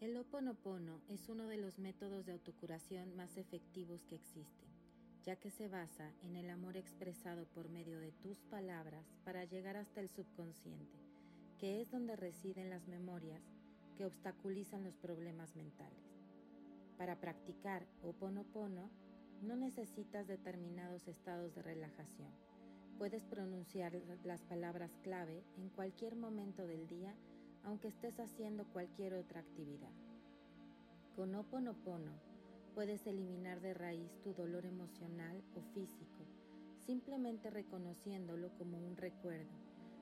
El Oponopono es uno de los métodos de autocuración más efectivos que existen, ya que se basa en el amor expresado por medio de tus palabras para llegar hasta el subconsciente, que es donde residen las memorias que obstaculizan los problemas mentales. Para practicar Oponopono no necesitas determinados estados de relajación. Puedes pronunciar las palabras clave en cualquier momento del día aunque estés haciendo cualquier otra actividad. Con Oponopono puedes eliminar de raíz tu dolor emocional o físico, simplemente reconociéndolo como un recuerdo,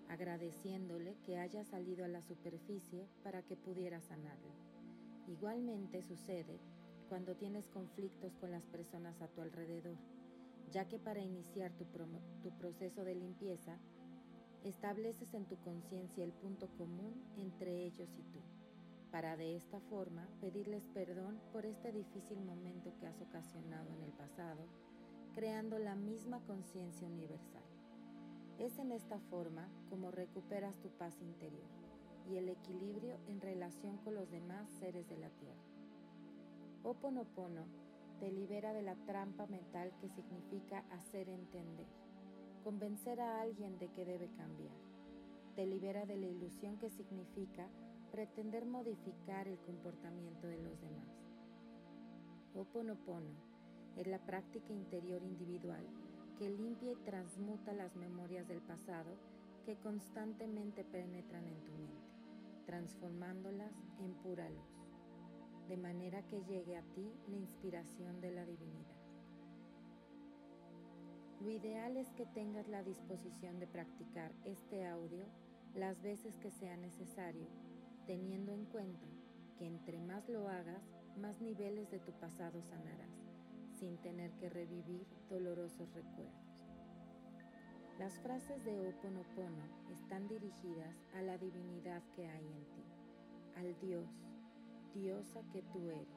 agradeciéndole que haya salido a la superficie para que pudiera sanarlo. Igualmente sucede cuando tienes conflictos con las personas a tu alrededor, ya que para iniciar tu proceso de limpieza estableces en tu conciencia el punto común entre ellos y tú, para de esta forma pedirles perdón por este difícil momento que has ocasionado en el pasado, creando la misma conciencia universal. Es en esta forma como recuperas tu paz interior y el equilibrio en relación con los demás seres de la tierra. Oponopono te libera de la trampa mental que significa hacer entender convencer a alguien de que debe cambiar. Te libera de la ilusión que significa pretender modificar el comportamiento de los demás. Oponopono es la práctica interior individual que limpia y transmuta las memorias del pasado que constantemente penetran en tu mente, transformándolas en pura luz, de manera que llegue a ti la inspiración de la divinidad. Lo ideal es que tengas la disposición de practicar este audio las veces que sea necesario, teniendo en cuenta que entre más lo hagas, más niveles de tu pasado sanarás, sin tener que revivir dolorosos recuerdos. Las frases de Oponopono están dirigidas a la divinidad que hay en ti, al Dios, diosa que tú eres,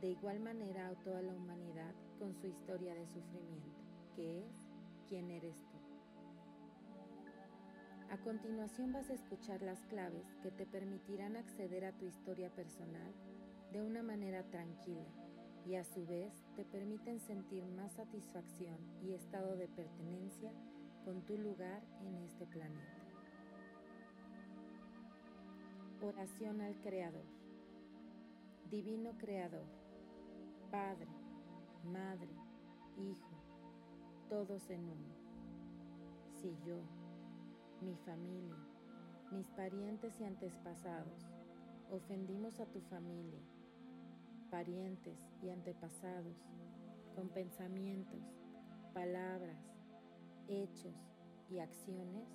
de igual manera a toda la humanidad con su historia de sufrimiento es quién eres tú. A continuación vas a escuchar las claves que te permitirán acceder a tu historia personal de una manera tranquila y a su vez te permiten sentir más satisfacción y estado de pertenencia con tu lugar en este planeta. Oración al Creador. Divino Creador, Padre, Madre, Hijo, todos en uno. Si yo, mi familia, mis parientes y antepasados ofendimos a tu familia, parientes y antepasados, con pensamientos, palabras, hechos y acciones,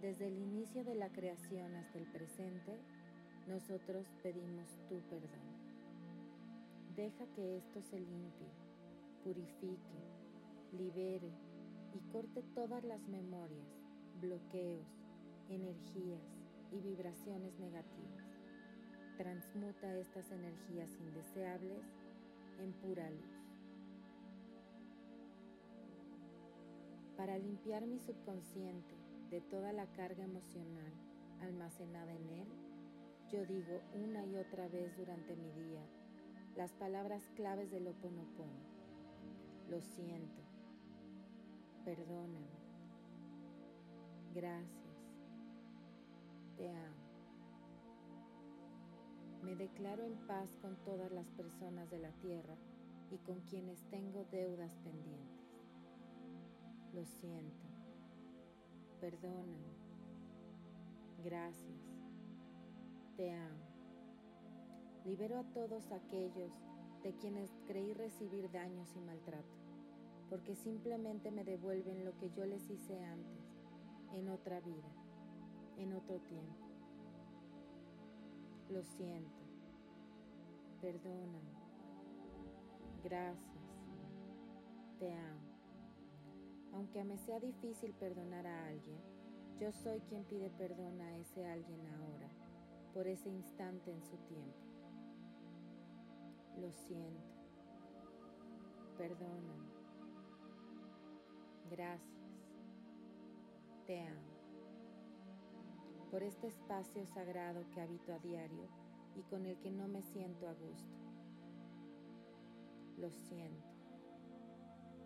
desde el inicio de la creación hasta el presente, nosotros pedimos tu perdón. Deja que esto se limpie, purifique, libere y corte todas las memorias, bloqueos, energías y vibraciones negativas. Transmuta estas energías indeseables en pura luz. Para limpiar mi subconsciente de toda la carga emocional almacenada en él, yo digo una y otra vez durante mi día las palabras claves del Ho Oponopono. Lo siento, Perdóname. Gracias. Te amo. Me declaro en paz con todas las personas de la tierra y con quienes tengo deudas pendientes. Lo siento. Perdóname. Gracias. Te amo. Libero a todos aquellos de quienes creí recibir daños y maltrato porque simplemente me devuelven lo que yo les hice antes, en otra vida, en otro tiempo. Lo siento, perdóname, gracias, te amo. Aunque me sea difícil perdonar a alguien, yo soy quien pide perdón a ese alguien ahora, por ese instante en su tiempo. Lo siento, perdóname Gracias. Te amo. Por este espacio sagrado que habito a diario, y con el que no me siento a gusto. Lo siento.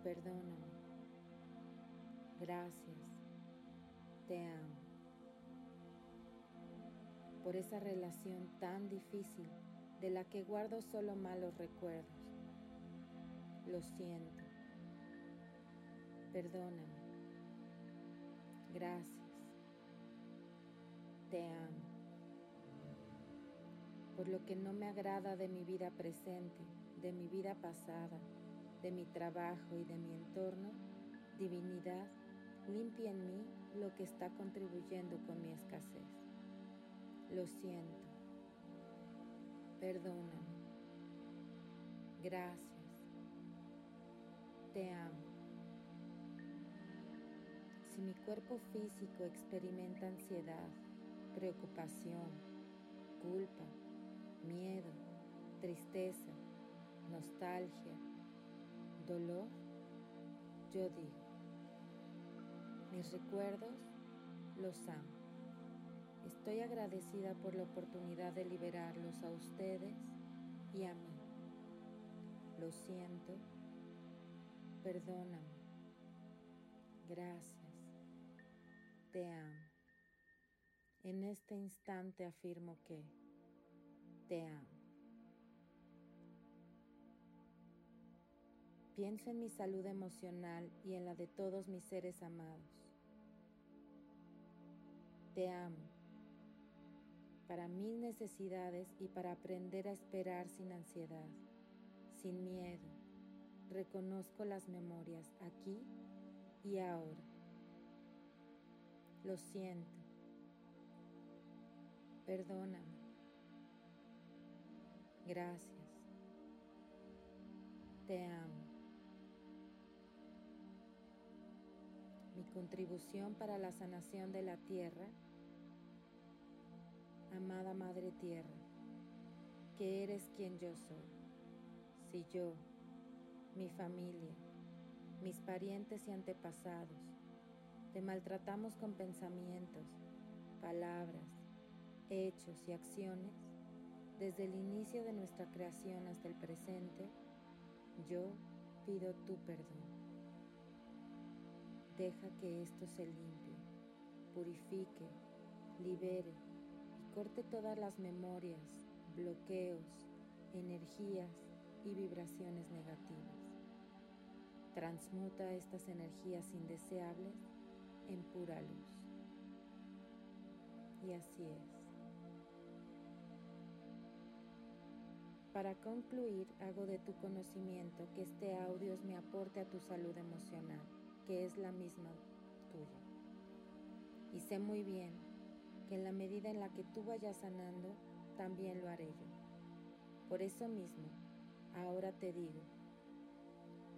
Perdóname. Gracias. Te amo. Por esa relación tan difícil de la que guardo solo malos recuerdos. Lo siento. Perdóname. Gracias. Te amo. Por lo que no me agrada de mi vida presente, de mi vida pasada, de mi trabajo y de mi entorno, divinidad, limpia en mí lo que está contribuyendo con mi escasez. Lo siento. Perdóname. Gracias. Te amo. Si mi cuerpo físico experimenta ansiedad, preocupación, culpa, miedo, tristeza, nostalgia, dolor, yo digo, mis recuerdos los amo. Estoy agradecida por la oportunidad de liberarlos a ustedes y a mí. Lo siento, perdóname, gracias, te amo. En este instante afirmo que te amo. Pienso en mi salud emocional y en la de todos mis seres amados. Te amo para mis necesidades y para aprender a esperar sin ansiedad, sin miedo. Reconozco las memorias aquí y ahora. Lo siento. Perdóname. Gracias. Te amo. Mi contribución para la sanación de la tierra amada Madre Tierra, que eres quien yo soy. Si yo, mi familia, mis parientes y antepasados, te maltratamos con pensamientos, palabras, hechos y acciones, desde el inicio de nuestra creación hasta el presente, yo pido tu perdón. Deja que esto se limpie, purifique, libere corte todas las memorias, bloqueos, energías y vibraciones negativas. Transmuta estas energías indeseables en pura luz. Y así es. Para concluir, hago de tu conocimiento que este audio es mi aporte a tu salud emocional, que es la misma tuya. Y sé muy bien que en la medida en la que tú vayas sanando, también lo haré yo. Por eso mismo, ahora te digo,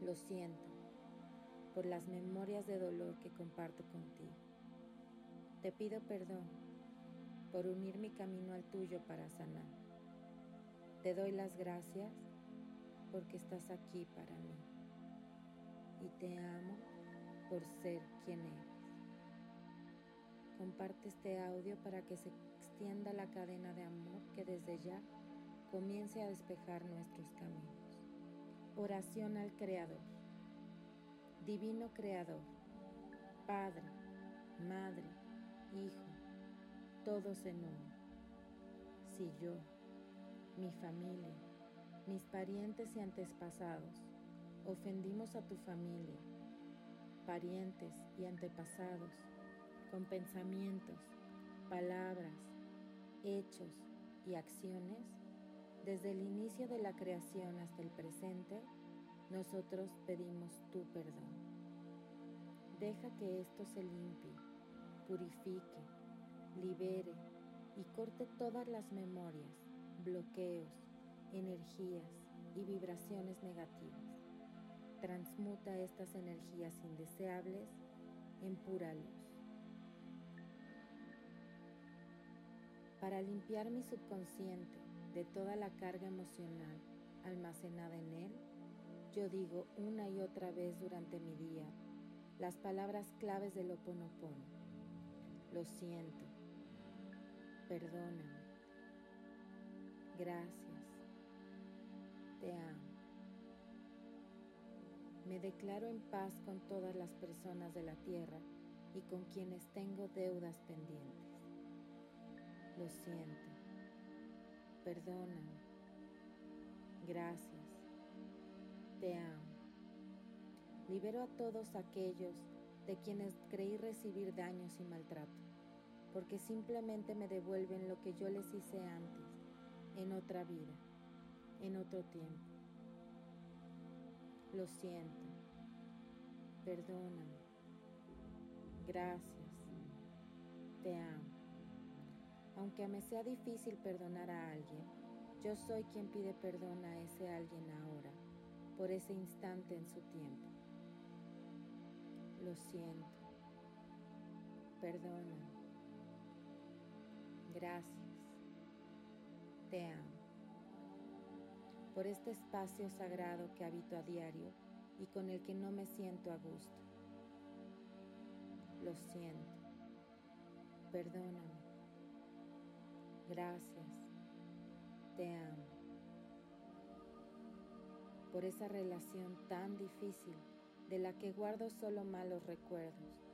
lo siento por las memorias de dolor que comparto contigo. Te pido perdón por unir mi camino al tuyo para sanar. Te doy las gracias porque estás aquí para mí. Y te amo por ser quien eres. Comparte este audio para que se extienda la cadena de amor que desde ya comience a despejar nuestros caminos. Oración al Creador. Divino Creador, Padre, Madre, Hijo, todos en uno. Si yo, mi familia, mis parientes y antepasados ofendimos a tu familia, parientes y antepasados, con pensamientos, palabras, hechos y acciones, desde el inicio de la creación hasta el presente, nosotros pedimos tu perdón. Deja que esto se limpie, purifique, libere y corte todas las memorias, bloqueos, energías y vibraciones negativas. Transmuta estas energías indeseables en pura luz. para limpiar mi subconsciente de toda la carga emocional almacenada en él, yo digo una y otra vez durante mi día las palabras claves del Ho. Lo siento, perdóname, Gracias. Te amo. Me declaro en paz con todas las personas de la tierra y con quienes tengo deudas pendientes. Lo siento. Perdóname. Gracias. Te amo. Libero a todos aquellos de quienes creí recibir daños y maltrato, porque simplemente me devuelven lo que yo les hice antes, en otra vida, en otro tiempo. Lo siento. Perdóname. Gracias. Te amo. Aunque me sea difícil perdonar a alguien, yo soy quien pide perdón a ese alguien ahora, por ese instante en su tiempo. Lo siento. Perdóname. Gracias. Te amo. Por este espacio sagrado que habito a diario y con el que no me siento a gusto. Lo siento. Perdóname. Gracias. Te amo. Por esa relación tan difícil de la que guardo solo malos recuerdos.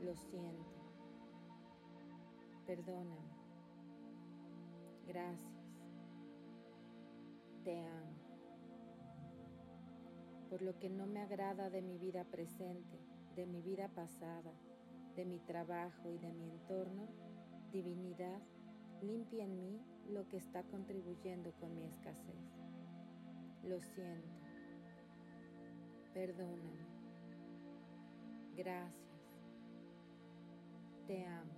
Lo siento. Perdóname. Gracias. Te amo. Por lo que no me agrada de mi vida presente, de mi vida pasada, de mi trabajo y de mi entorno, divinidad, limpia en mí lo que está contribuyendo con mi escasez. Lo siento. Perdóname. Gracias. Te amo.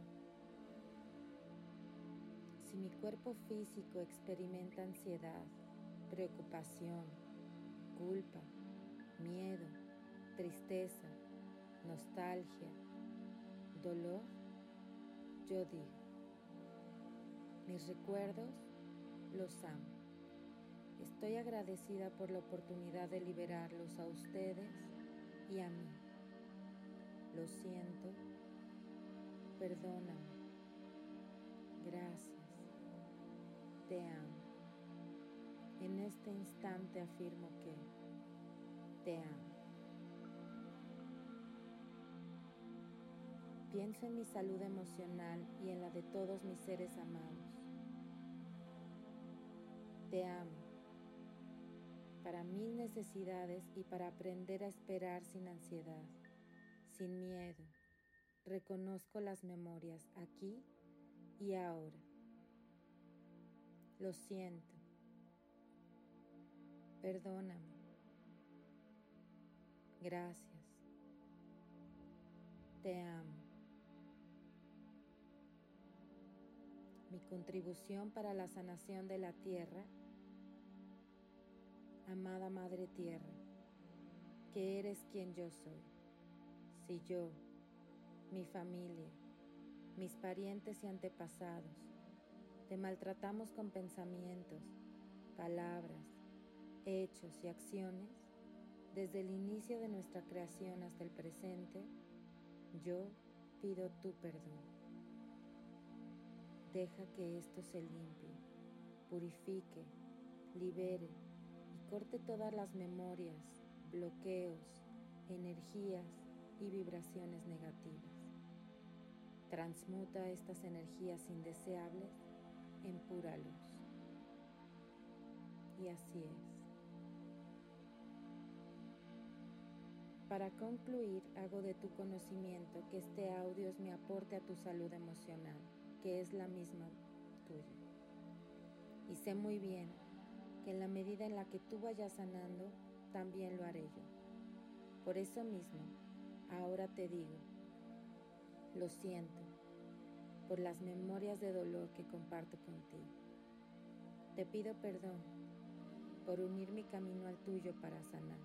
Si mi cuerpo físico experimenta ansiedad, preocupación, culpa, miedo, tristeza, nostalgia, dolor, yo digo, mis recuerdos los amo. Estoy agradecida por la oportunidad de liberarlos a ustedes y a mí. Lo siento. Perdóname. Gracias. Te amo. En este instante afirmo que te amo. Pienso en mi salud emocional y en la de todos mis seres amados. Te amo para mis necesidades y para aprender a esperar sin ansiedad, sin miedo. Reconozco las memorias aquí y ahora. Lo siento. Perdóname. Gracias. Te amo. Mi contribución para la sanación de la tierra amada Madre Tierra, que eres quien yo soy. Si yo, mi familia, mis parientes y antepasados, te maltratamos con pensamientos, palabras, hechos y acciones, desde el inicio de nuestra creación hasta el presente, yo pido tu perdón. Deja que esto se limpie, purifique, libere corte todas las memorias, bloqueos, energías y vibraciones negativas. Transmuta estas energías indeseables en pura luz. Y así es. Para concluir, hago de tu conocimiento que este audio es mi aporte a tu salud emocional, que es la misma tuya. Y sé muy bien en la medida en la que tú vayas sanando, también lo haré yo. Por eso mismo, ahora te digo, lo siento por las memorias de dolor que comparto contigo. Te pido perdón por unir mi camino al tuyo para sanar.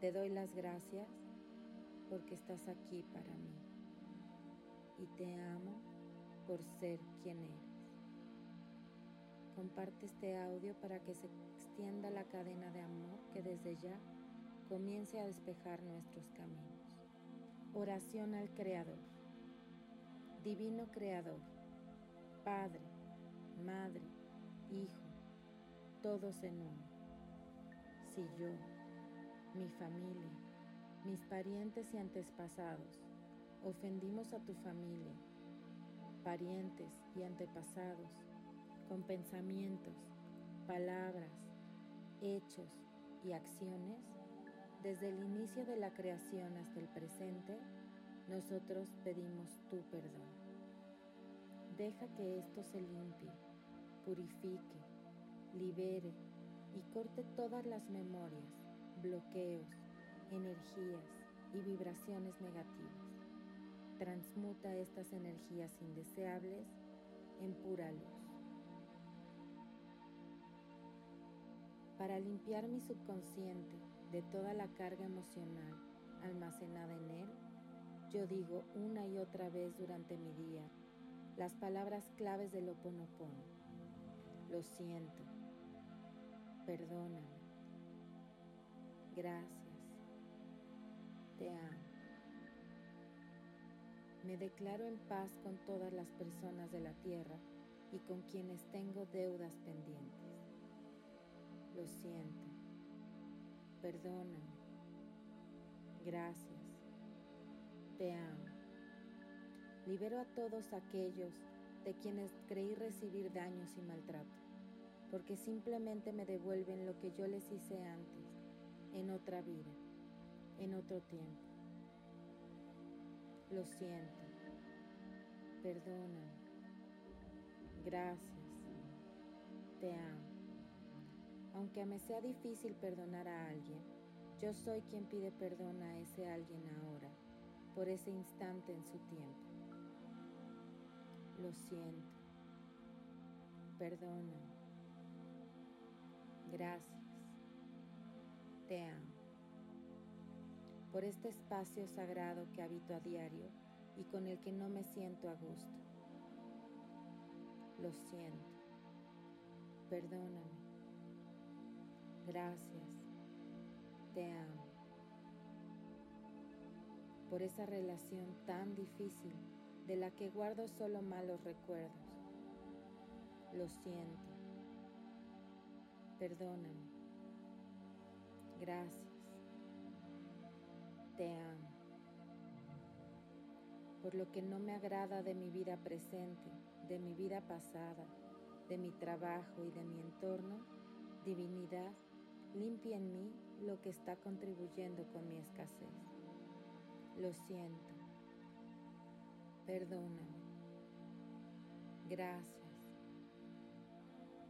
Te doy las gracias porque estás aquí para mí y te amo por ser quien eres. Comparte este audio para que se extienda la cadena de amor que desde ya comience a despejar nuestros caminos. Oración al Creador. Divino Creador, Padre, Madre, hijo, todos en uno. Si yo, mi familia, mis parientes y antepasados ofendimos a tu familia, parientes y antepasados, con pensamientos, palabras, hechos y acciones, desde el inicio de la creación hasta el presente, nosotros pedimos tu perdón. Deja que esto se limpie, purifique, libere y corte todas las memorias, bloqueos, energías y vibraciones negativas. Transmuta estas energías indeseables en pura luz. Para limpiar mi subconsciente de toda la carga emocional almacenada en él, yo digo una y otra vez durante mi día las palabras claves del Oponopono. Lo siento. Perdóname. Gracias. Te amo. Me declaro en paz con todas las personas de la tierra y con quienes tengo deudas pendientes. Lo siento. Perdóname. Gracias. Te amo. Libero a todos aquellos de quienes creí recibir daños y maltrato, porque simplemente me devuelven lo que yo les hice antes, en otra vida, en otro tiempo. Lo siento. Perdóname. Gracias. Te amo. Aunque me sea difícil perdonar a alguien, yo soy quien pide perdón a ese alguien ahora, por ese instante en su tiempo. Lo siento. Perdóname. Gracias. Te amo. Por este espacio sagrado que habito a diario y con el que no me siento a gusto. Lo siento. Perdóname. Gracias. Te amo. Por esa relación tan difícil de la que guardo solo malos recuerdos. Lo siento. Perdóname. Gracias. Te amo. Por lo que no me agrada de mi vida presente, de mi vida pasada, de mi trabajo y de mi entorno, divinidad, limpia en mí lo que está contribuyendo con mi escasez. Lo siento. Perdóname. Gracias.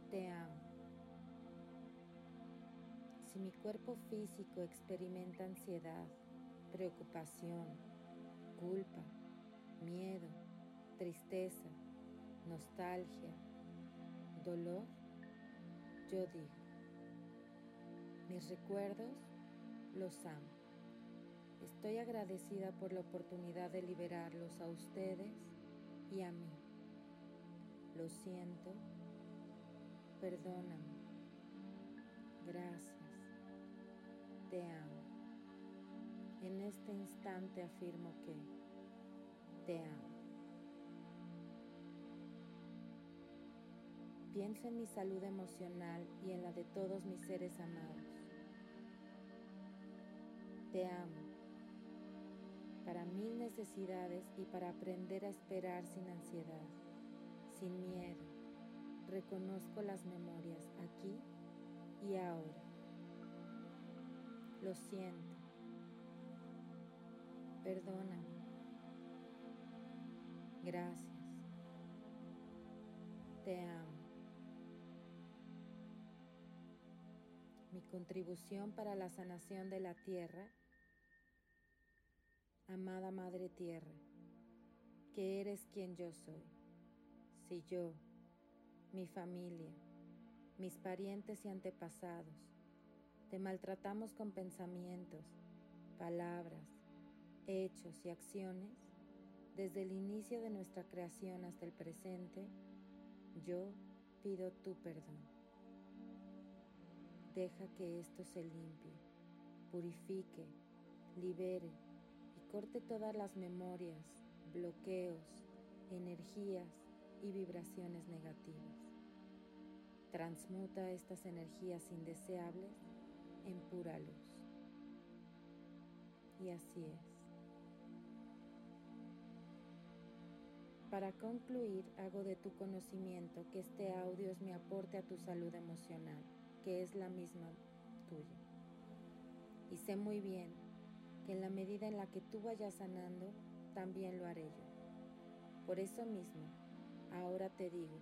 Te amo. Si mi cuerpo físico experimenta ansiedad, preocupación, culpa, miedo, tristeza, nostalgia, dolor, yo digo, mis recuerdos los amo. Estoy agradecida por la oportunidad de liberarlos a ustedes y a mí. Lo siento. Perdóname. Gracias. Te amo. En este instante afirmo que te amo. Pienso en mi salud emocional y en la de todos mis seres amados. Te amo para mil necesidades y para aprender a esperar sin ansiedad, sin miedo. Reconozco las memorias aquí y ahora. Lo siento. Perdóname. Gracias. Te amo. Mi contribución para la sanación de la tierra amada Madre Tierra, que eres quien yo soy. Si yo, mi familia, mis parientes y antepasados, te maltratamos con pensamientos, palabras, hechos y acciones, desde el inicio de nuestra creación hasta el presente, yo pido tu perdón. Deja que esto se limpie, purifique, libere corte todas las memorias, bloqueos, energías y vibraciones negativas. Transmuta estas energías indeseables en pura luz. Y así es. Para concluir, hago de tu conocimiento que este audio es mi aporte a tu salud emocional, que es la misma tuya. Y sé muy bien que en la medida en la que tú vayas sanando, también lo haré yo. Por eso mismo, ahora te digo,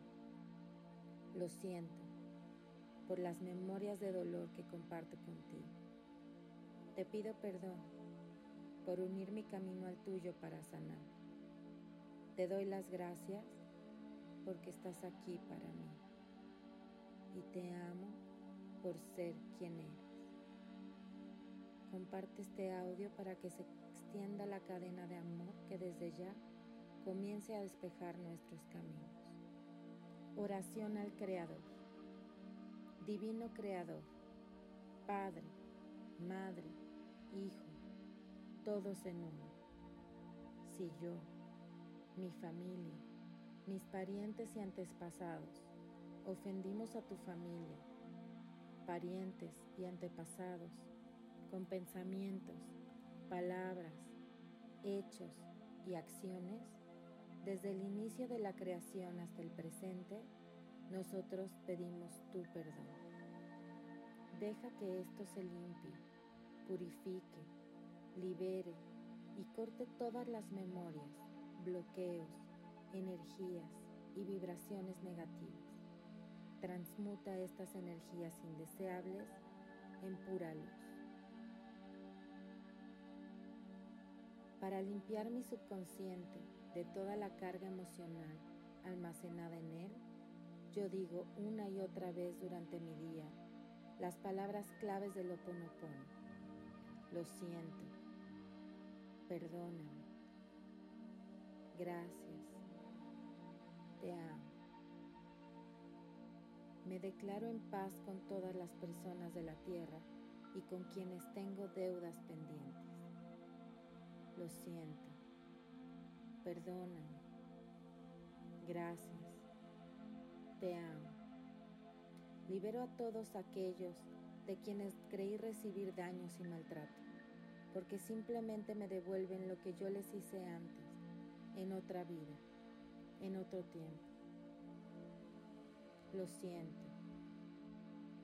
lo siento por las memorias de dolor que comparto contigo. Te pido perdón por unir mi camino al tuyo para sanar. Te doy las gracias porque estás aquí para mí y te amo por ser quien eres. Comparte este audio para que se extienda la cadena de amor que desde ya comience a despejar nuestros caminos. Oración al Creador. Divino Creador, Padre, Madre, Hijo, todos en uno. Si yo, mi familia, mis parientes y antepasados, ofendimos a tu familia, parientes y antepasados, con pensamientos, palabras, hechos y acciones, desde el inicio de la creación hasta el presente, nosotros pedimos tu perdón. Deja que esto se limpie, purifique, libere y corte todas las memorias bloqueos, energías y vibraciones negativas. Transmuta estas energías indeseables en pura luz. Para limpiar mi subconsciente de toda la carga emocional almacenada en él, yo digo una y otra vez durante mi día las palabras claves del Oponopono. Lo siento. Perdóname Gracias. Te amo. Me declaro en paz con todas las personas de la tierra y con quienes tengo deudas pendientes. Lo siento. Perdóname. Gracias. Te amo. Libero a todos aquellos de quienes creí recibir daños y maltrato, porque simplemente me devuelven lo que yo les hice antes en otra vida, en otro tiempo. Lo siento,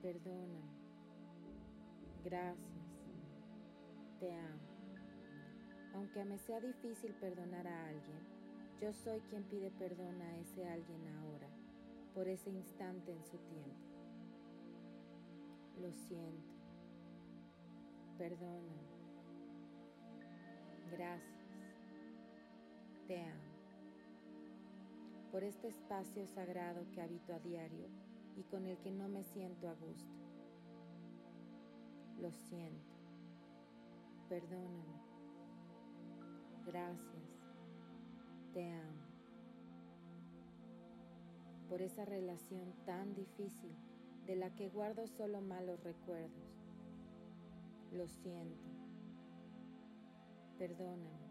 perdona, gracias, te amo. Aunque me sea difícil perdonar a alguien, yo soy quien pide perdón a ese alguien ahora, por ese instante en su tiempo. Lo siento, perdona, gracias te amo. Por este espacio sagrado que habito a diario y con el que no me siento a gusto. Lo siento. Perdóname. Gracias. Te amo. Por esa relación tan difícil de la que guardo solo malos recuerdos. Lo siento. Perdóname.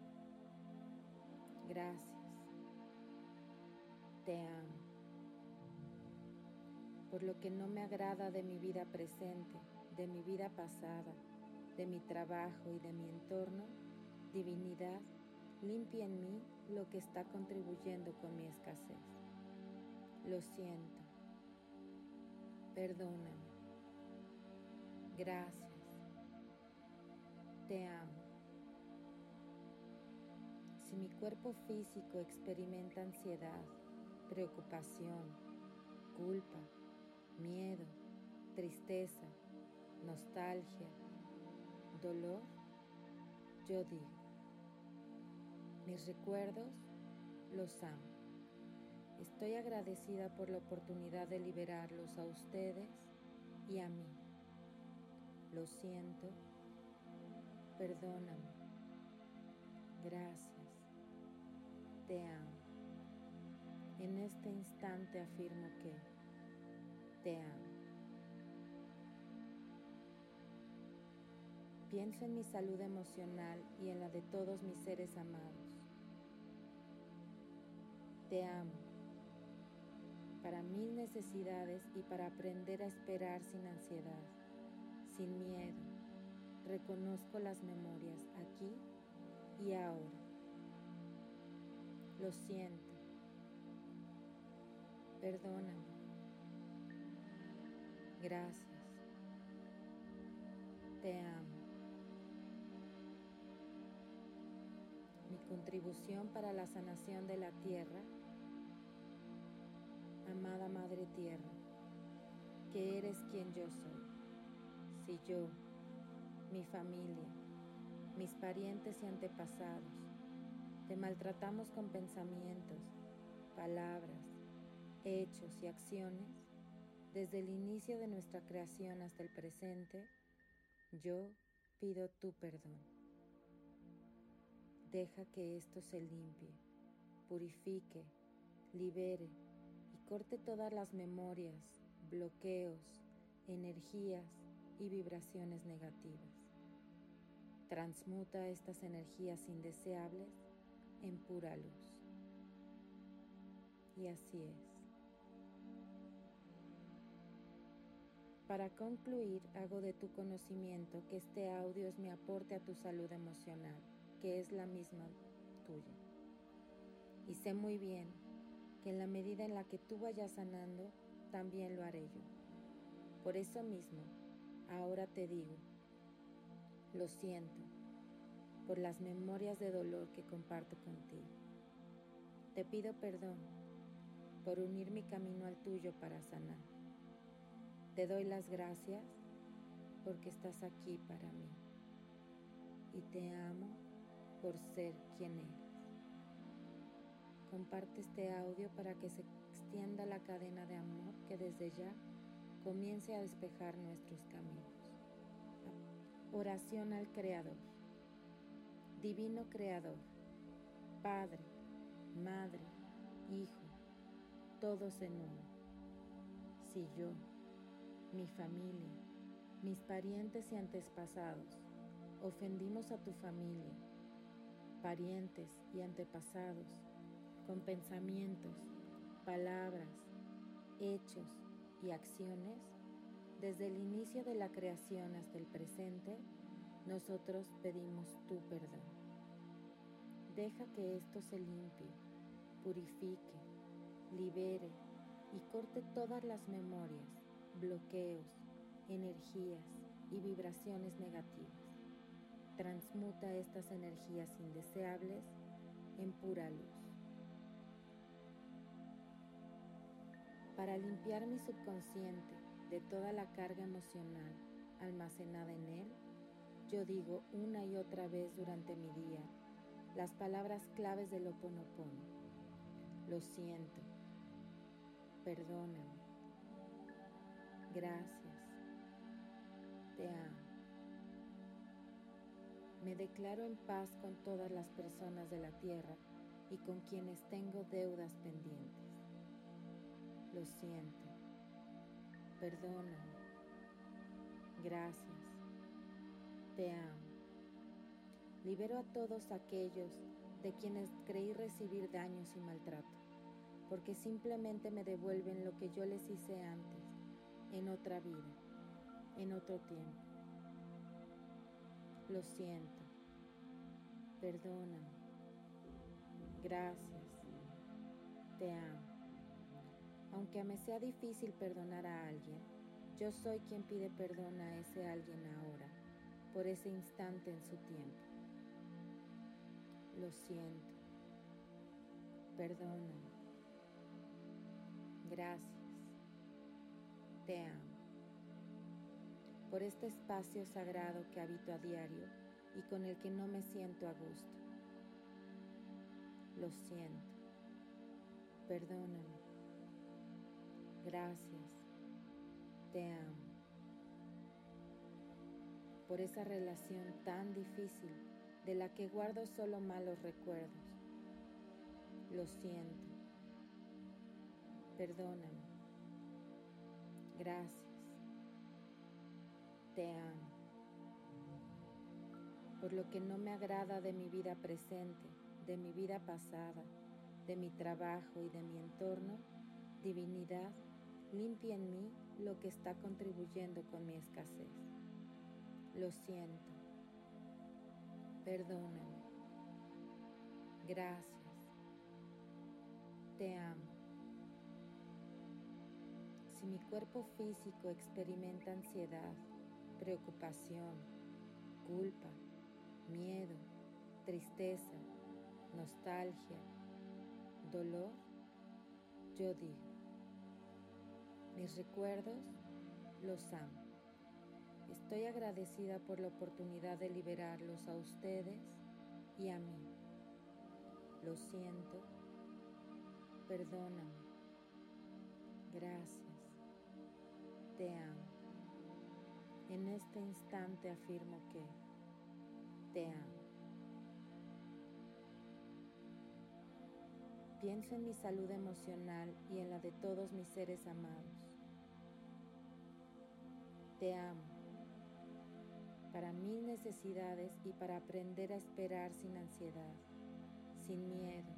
Gracias. Te amo. Por lo que no me agrada de mi vida presente, de mi vida pasada, de mi trabajo y de mi entorno, divinidad, limpia en mí lo que está contribuyendo con mi escasez. Lo siento. Perdóname. Gracias. Te amo. Si mi cuerpo físico experimenta ansiedad, preocupación, culpa, miedo, tristeza, nostalgia, dolor, yo digo, mis recuerdos los amo. Estoy agradecida por la oportunidad de liberarlos a ustedes y a mí. Lo siento, perdóname, gracias te amo. En este instante afirmo que te amo. Pienso en mi salud emocional y en la de todos mis seres amados. Te amo. para mis necesidades y para aprender a esperar sin ansiedad, sin miedo. Reconozco las memorias aquí y ahora. Lo siento. Perdóname. Gracias. Te amo. Para la sanación de la tierra. Amada Madre Tierra, que eres quien yo soy. Si yo, mi familia, mis parientes y antepasados, te maltratamos con pensamientos, palabras, hechos y acciones, desde el inicio de nuestra creación hasta el presente, yo pido tu perdón. Deja que esto se limpie, purifique, libere y corte todas las memorias, bloqueos, energías y vibraciones negativas. Transmuta estas energías indeseables en pura luz. Y así es. Para concluir, hago de tu conocimiento que este audio es mi aporte a tu salud emocional, que es la misma tuya. Y sé muy bien que en la medida en la que tú vayas sanando, también lo haré yo. Por eso mismo, ahora te digo, lo siento por las memorias de dolor que comparto contigo. Te pido perdón por unir mi camino al tuyo para sanar. Te doy las gracias porque estás aquí para mí y te amo por ser quien eres. Comparte este audio para que se extienda la cadena de amor que desde ya comience a despejar nuestros caminos. Oración al Creador. Divino Creador, Padre, Madre, Hijo, todos en uno. Si yo, mi familia, mis parientes y antepasados ofendimos a tu familia, parientes y antepasados con pensamientos, palabras, hechos y acciones, desde el inicio de la creación hasta el presente, nosotros pedimos tu perdón. Deja que esto se limpie, purifique, libere y corte todas las memorias, bloqueos, energías y vibraciones negativas. Transmuta estas energías indeseables en pura luz. Para limpiar mi subconsciente de toda la carga emocional almacenada en él, yo digo una y otra vez durante mi día las palabras claves del Oponopono. Lo siento. Perdóname. Gracias. Te amo. Me declaro en paz con todas las personas de la tierra y con quienes tengo deudas pendientes. Lo siento. Perdóname. Gracias te amo. Libero a todos aquellos de quienes creí recibir daños y maltrato, porque simplemente me devuelven lo que yo les hice antes, en otra vida, en otro tiempo. Lo siento. Perdóname. Gracias. Te amo. Aunque me sea difícil perdonar a alguien, yo soy quien pide perdón a ese alguien ahora por ese instante en su tiempo. Lo siento. Perdóname. Gracias. Te amo. Por este espacio sagrado que habito a diario y con el que no me siento a gusto. Lo siento. Perdóname. Gracias. Te amo por esa relación tan difícil de la que guardo solo malos recuerdos. Lo siento. Perdóname. Gracias. Te amo. Por lo que no me agrada de mi vida presente, de mi vida pasada, de mi trabajo y de mi entorno, Divinidad, limpia en mí lo que está contribuyendo con mi escasez. Lo siento. Perdóname. Gracias. Te amo. Si mi cuerpo físico experimenta ansiedad, preocupación, culpa, miedo, tristeza, nostalgia, dolor, yo digo, mis recuerdos los amo. Estoy agradecida por la oportunidad de liberarlos a ustedes y a mí. Lo siento, perdóname, gracias, te amo. En este instante afirmo que te amo. Pienso en mi salud emocional y en la de todos mis seres amados. Te amo para mis necesidades y para aprender a esperar sin ansiedad, sin miedo.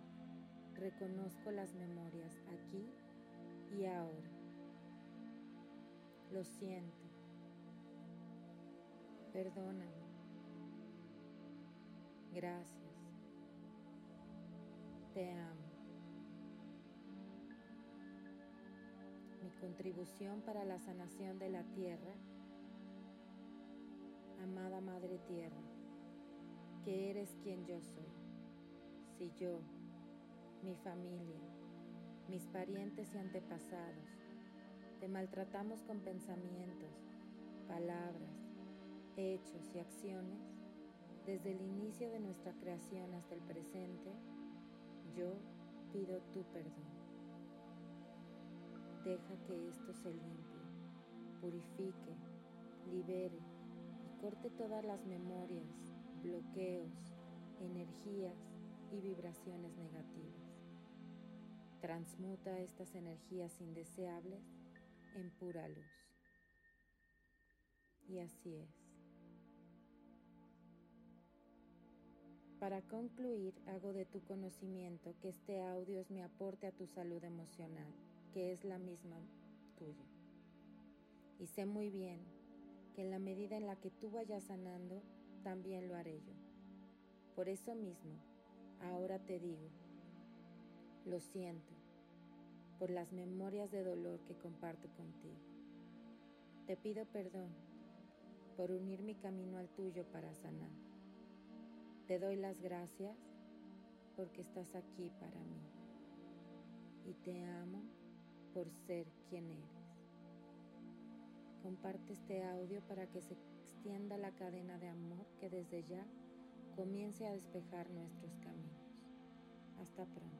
Reconozco las memorias aquí y ahora. Lo siento. Perdóname. Gracias. Te amo. Mi contribución para la sanación de la tierra. Amada Madre Tierra, que eres quien yo soy. Si yo, mi familia, mis parientes y antepasados, te maltratamos con pensamientos, palabras, hechos y acciones, desde el inicio de nuestra creación hasta el presente, yo pido tu perdón. Deja que esto se limpie, purifique, libere y corte todas las memorias, bloqueos, energías y vibraciones negativas. Transmuta estas energías indeseables en pura luz. Y así es. Para concluir, hago de tu conocimiento que este audio es mi aporte a tu salud emocional, que es la misma tuya. Y sé muy bien que en la medida en la que tú vayas sanando, también lo haré yo. Por eso mismo, ahora te digo, lo siento por las memorias de dolor que comparto contigo. Te pido perdón por unir mi camino al tuyo para sanar. Te doy las gracias porque estás aquí para mí y te amo por ser quien eres. Comparte este audio para que se extienda la cadena de amor que desde ya comience a despejar nuestros caminos. Hasta pronto.